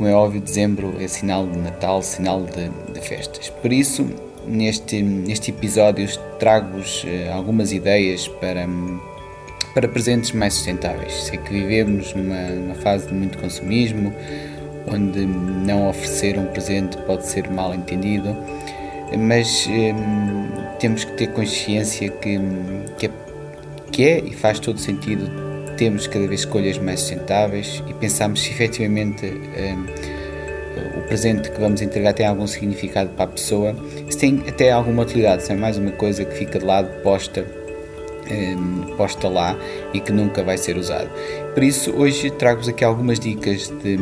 como é óbvio, dezembro é sinal de Natal, sinal de, de festas. Por isso, neste, neste episódio, trago-vos uh, algumas ideias para, para presentes mais sustentáveis. Sei que vivemos numa, numa fase de muito consumismo, onde não oferecer um presente pode ser mal entendido, mas um, temos que ter consciência que, que, é, que é e faz todo sentido temos cada vez escolhas mais sustentáveis e pensamos se efetivamente um, o presente que vamos entregar tem algum significado para a pessoa, se tem até alguma utilidade, se é mais uma coisa que fica de lado, posta, um, posta lá e que nunca vai ser usado. Por isso, hoje trago-vos aqui algumas dicas de,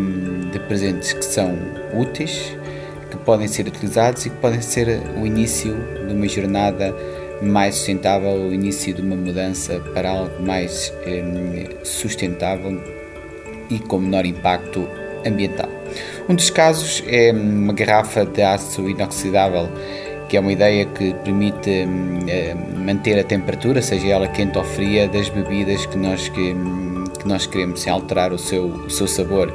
de presentes que são úteis, que podem ser utilizados e que podem ser o início de uma jornada mais sustentável, o início de uma mudança para algo mais eh, sustentável e com menor impacto ambiental. Um dos casos é uma garrafa de aço inoxidável, que é uma ideia que permite eh, manter a temperatura, seja ela quente ou fria, das bebidas que nós, que, que nós queremos, sem alterar o seu, o seu sabor.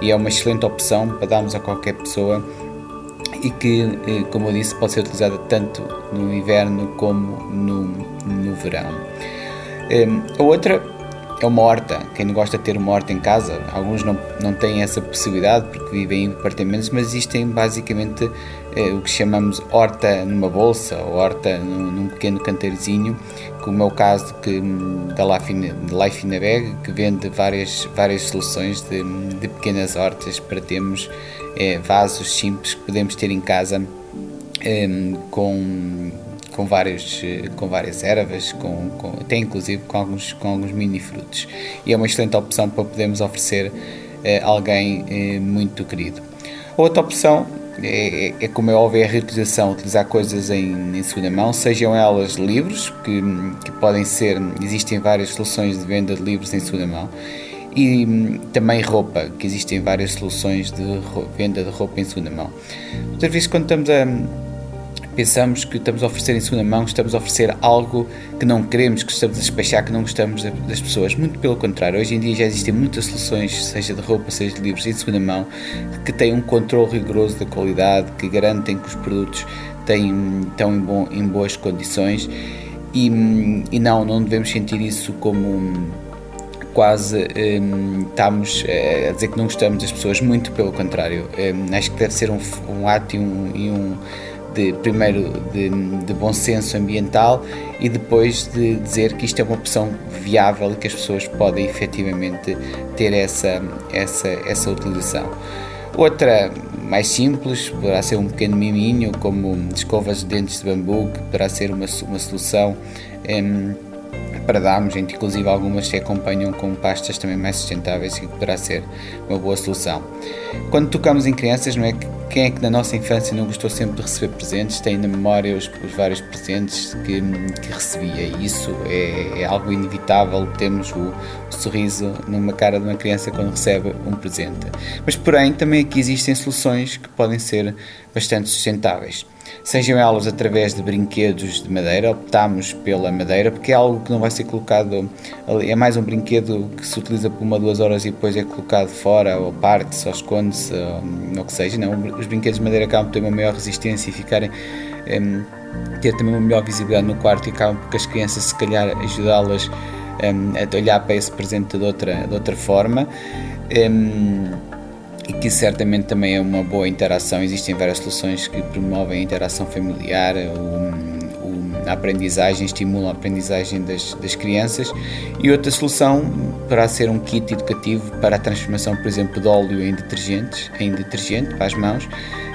E é uma excelente opção para darmos a qualquer pessoa e que, eh, como eu disse, pode ser utilizada tanto no inverno como no, no verão. Ehm, a outra é uma horta. Quem não gosta de ter uma horta em casa, alguns não, não têm essa possibilidade porque vivem em apartamentos, mas existem basicamente eh, o que chamamos horta numa bolsa ou horta num, num pequeno canteirozinho, como é o caso que, hum, da Life in a Bag, que vende várias, várias soluções de, de pequenas hortas para termos é, vasos simples que podemos ter em casa é, com, com, vários, eh, com várias ervas, com, com, até inclusive com alguns, com alguns mini frutos. E é uma excelente opção para podermos oferecer é, alguém é, muito querido. Outra opção é, é, como é óbvio, é a reutilização, utilizar coisas em, em, segunda mão, sejam elas livros, que, que podem ser, existem várias soluções de venda de livros em segunda mão, e hum, também roupa, que existem várias soluções de venda de roupa em segunda mão. Outra vez, quando estamos a pensamos que estamos a oferecer em segunda mão, estamos a oferecer algo que não queremos, que estamos a despachar, que não gostamos das pessoas. Muito pelo contrário, hoje em dia já existem muitas soluções, seja de roupa, seja de livros, em segunda mão, que têm um controle rigoroso da qualidade, que garantem que os produtos têm, estão em, bom, em boas condições e, hum, e não, não devemos sentir isso como quase um, estamos uh, a dizer que não gostamos das pessoas, muito pelo contrário. Um, acho que deve ser um, um ato e um, e um de, primeiro de, de, bom senso ambiental e depois de dizer que isto é uma opção viável e que as pessoas podem efetivamente ter essa, essa, essa utilização. Outra mais simples poderá ser um pequeno miminho, como escovas de dentes de bambu, que poderá ser uma, uma solução. Um, para darmos, inclusive algumas se acompanham com pastas também mais sustentáveis e que poderá ser uma boa solução. Quando tocamos em crianças, não é quem é que na nossa infância não gostou sempre de receber presentes, tem na memória os, os vários presentes que, que recebia e isso é, é algo inevitável, temos o, o, sorriso numa cara de uma criança quando recebe um presente. Mas porém também aqui existem soluções que podem ser bastante sustentáveis sejam elas através de brinquedos de madeira, optamos pela madeira porque é algo que não vai ser colocado ali, é mais um brinquedo que se utiliza por uma, duas horas e depois é colocado fora, ou parte-se, ou esconde-se, ou, ou que seja, não, os brinquedos de madeira acabam por ter uma maior resistência e ficarem um, ter também uma melhor visibilidade no quarto e acabam porque as crianças se calhar ajudá-las um, a olhar para esse presente de outra, de outra forma. Um, e que certamente também é uma boa interação. Existem várias soluções que promovem a interação familiar, o, o, a aprendizagem, estimulam a aprendizagem das, das crianças. E outra solução poderá ser um kit educativo para a transformação, por exemplo, de óleo em detergentes, em detergente para as mãos,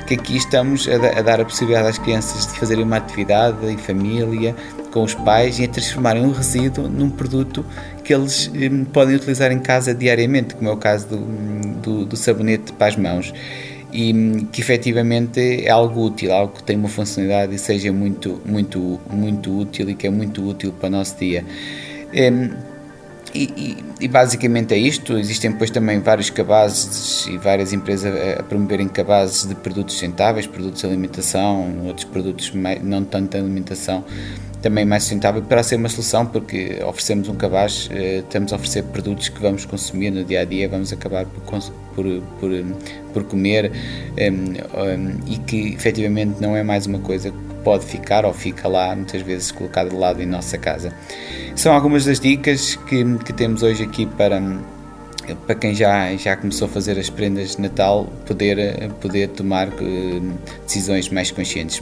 que aqui estamos a, a dar a possibilidade às crianças de fazerem uma atividade em família, com os pais e a transformarem um resíduo num produto que eles hum, podem utilizar em casa diariamente, como é o caso do, do, do sabonete para as mãos. e que efetivamente é algo útil, algo que tem uma funcionalidade e seja muito, muito, muito útil e que é muito útil para o nosso dia. Um, e, e, e, basicamente é isto. Existem depois também vários cabazes e várias empresas a, promoverem cabazes de produtos sustentáveis, produtos de alimentação, outros produtos não tanto de alimentação, também mais sustentável, para ser uma solução, porque oferecemos um cabaz, eh, estamos a oferecer produtos que vamos consumir no dia a dia, vamos acabar por, por, por, por comer um, e que efetivamente não é mais uma coisa que pode ficar ou fica lá, muitas vezes colocada de lado em nossa casa. São algumas das dicas que, que temos hoje aqui para para quem já, já começou a fazer as prendas de Natal poder, poder tomar eh, decisões mais conscientes.